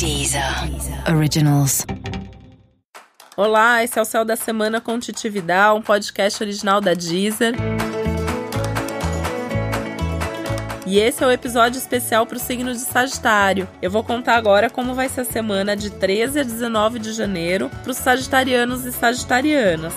Deezer Originals. Olá, esse é o Céu da Semana com Titividade, um podcast original da Deezer. E esse é o episódio especial para o signo de Sagitário. Eu vou contar agora como vai ser a semana de 13 a 19 de janeiro para os sagitarianos e sagitarianas.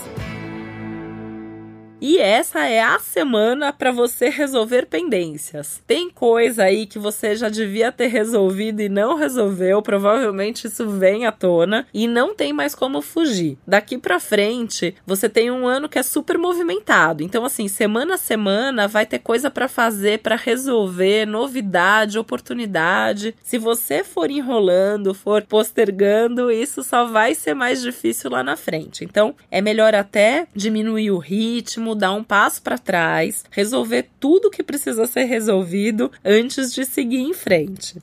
E essa é a semana para você resolver pendências. Tem coisa aí que você já devia ter resolvido e não resolveu, provavelmente isso vem à tona e não tem mais como fugir. Daqui para frente, você tem um ano que é super movimentado. Então assim, semana a semana vai ter coisa para fazer, para resolver, novidade, oportunidade. Se você for enrolando, for postergando, isso só vai ser mais difícil lá na frente. Então, é melhor até diminuir o ritmo, dar um passo para trás, resolver tudo que precisa ser resolvido antes de seguir em frente.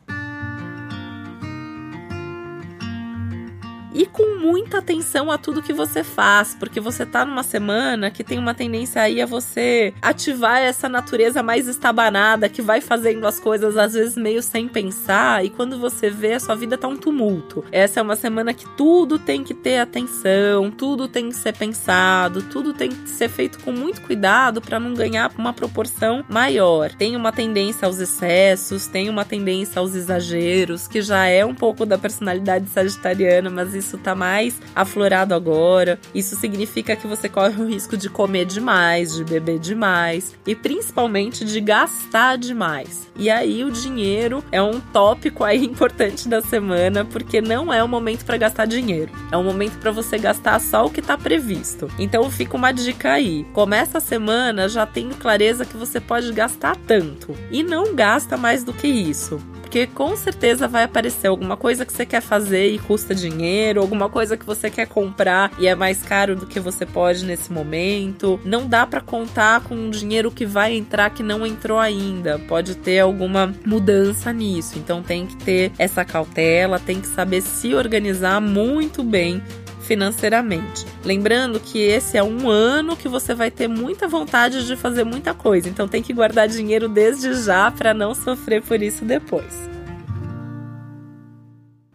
E com muita atenção a tudo que você faz, porque você tá numa semana que tem uma tendência aí a você ativar essa natureza mais estabanada que vai fazendo as coisas às vezes meio sem pensar e quando você vê a sua vida tá um tumulto. Essa é uma semana que tudo tem que ter atenção, tudo tem que ser pensado, tudo tem que ser feito com muito cuidado para não ganhar uma proporção maior. Tem uma tendência aos excessos, tem uma tendência aos exageros, que já é um pouco da personalidade sagitariana, mas isso tá mais aflorado agora. Isso significa que você corre o risco de comer demais, de beber demais e principalmente de gastar demais. E aí o dinheiro é um tópico aí importante da semana, porque não é o momento para gastar dinheiro. É um momento para você gastar só o que tá previsto. Então fica uma dica aí. Começa a semana já tendo clareza que você pode gastar tanto e não gasta mais do que isso porque com certeza vai aparecer alguma coisa que você quer fazer e custa dinheiro, alguma coisa que você quer comprar e é mais caro do que você pode nesse momento. Não dá para contar com um dinheiro que vai entrar que não entrou ainda. Pode ter alguma mudança nisso. Então tem que ter essa cautela, tem que saber se organizar muito bem financeiramente. Lembrando que esse é um ano que você vai ter muita vontade de fazer muita coisa, então tem que guardar dinheiro desde já para não sofrer por isso depois.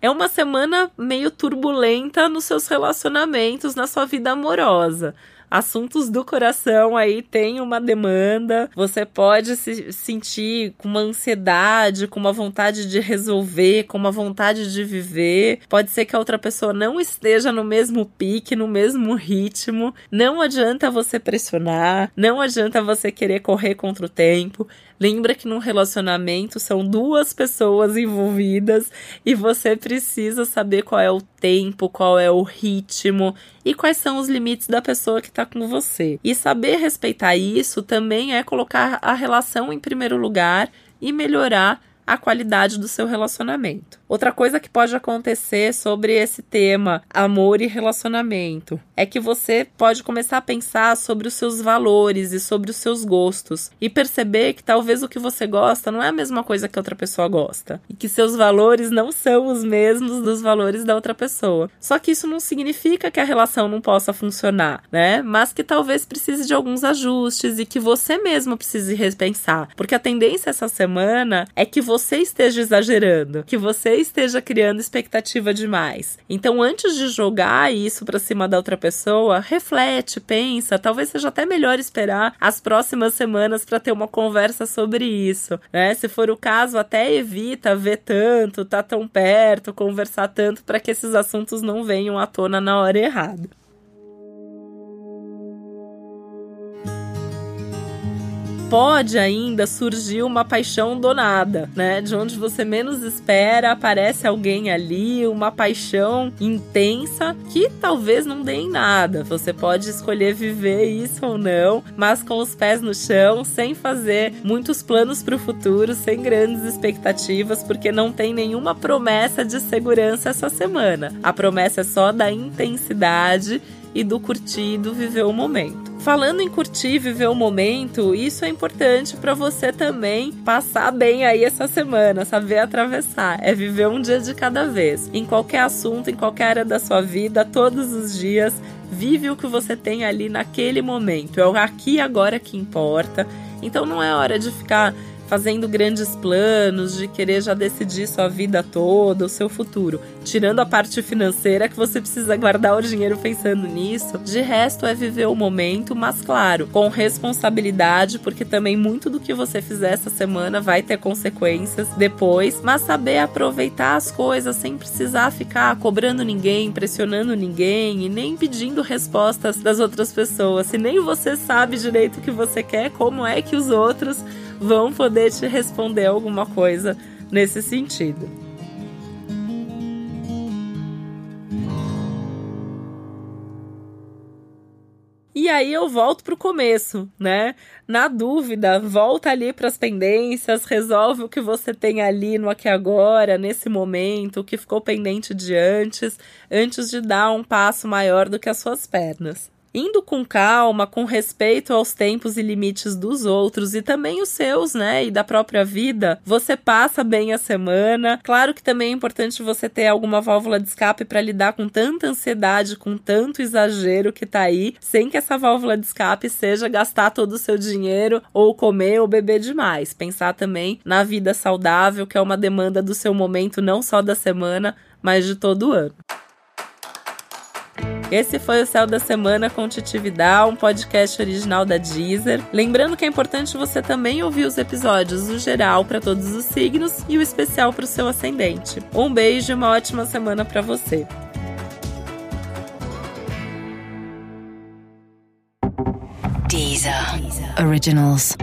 É uma semana meio turbulenta nos seus relacionamentos, na sua vida amorosa assuntos do coração aí tem uma demanda, você pode se sentir com uma ansiedade, com uma vontade de resolver, com uma vontade de viver. Pode ser que a outra pessoa não esteja no mesmo pique, no mesmo ritmo. Não adianta você pressionar, não adianta você querer correr contra o tempo. Lembra que num relacionamento são duas pessoas envolvidas e você precisa saber qual é o tempo, qual é o ritmo e quais são os limites da pessoa que está com você. E saber respeitar isso também é colocar a relação em primeiro lugar e melhorar a qualidade do seu relacionamento. Outra coisa que pode acontecer sobre esse tema, amor e relacionamento, é que você pode começar a pensar sobre os seus valores e sobre os seus gostos e perceber que talvez o que você gosta não é a mesma coisa que outra pessoa gosta e que seus valores não são os mesmos dos valores da outra pessoa. Só que isso não significa que a relação não possa funcionar, né? Mas que talvez precise de alguns ajustes e que você mesmo precise repensar, porque a tendência essa semana é que você esteja exagerando, que você esteja criando expectativa demais. Então, antes de jogar isso para cima da outra pessoa, reflete, pensa, talvez seja até melhor esperar as próximas semanas para ter uma conversa sobre isso, né? Se for o caso, até evita ver tanto, tá tão perto, conversar tanto para que esses assuntos não venham à tona na hora errada. Pode ainda surgir uma paixão donada, né? De onde você menos espera, aparece alguém ali, uma paixão intensa que talvez não dê em nada. Você pode escolher viver isso ou não, mas com os pés no chão, sem fazer muitos planos para o futuro, sem grandes expectativas, porque não tem nenhuma promessa de segurança essa semana. A promessa é só da intensidade e do curtido viver o momento. Falando em curtir, viver o momento, isso é importante para você também passar bem aí essa semana, saber atravessar. É viver um dia de cada vez. Em qualquer assunto, em qualquer área da sua vida, todos os dias, vive o que você tem ali naquele momento. É o aqui e agora que importa. Então não é hora de ficar fazendo grandes planos, de querer já decidir sua vida toda, o seu futuro. Tirando a parte financeira que você precisa guardar o dinheiro pensando nisso, de resto é viver o momento, mas claro, com responsabilidade, porque também muito do que você fizer essa semana vai ter consequências depois, mas saber aproveitar as coisas sem precisar ficar cobrando ninguém, pressionando ninguém e nem pedindo respostas das outras pessoas. Se nem você sabe direito o que você quer, como é que os outros vão poder te responder alguma coisa nesse sentido. E aí eu volto pro começo, né? Na dúvida, volta ali para as pendências, resolve o que você tem ali no aqui agora, nesse momento, o que ficou pendente de antes, antes de dar um passo maior do que as suas pernas indo com calma, com respeito aos tempos e limites dos outros e também os seus, né? E da própria vida, você passa bem a semana. Claro que também é importante você ter alguma válvula de escape para lidar com tanta ansiedade, com tanto exagero que tá aí, sem que essa válvula de escape seja gastar todo o seu dinheiro ou comer ou beber demais. Pensar também na vida saudável, que é uma demanda do seu momento, não só da semana, mas de todo o ano. Esse foi o Céu da Semana com Titividade, um podcast original da Deezer. Lembrando que é importante você também ouvir os episódios do geral para todos os signos e o especial para o seu ascendente. Um beijo e uma ótima semana para você. Deezer. Deezer. Originals.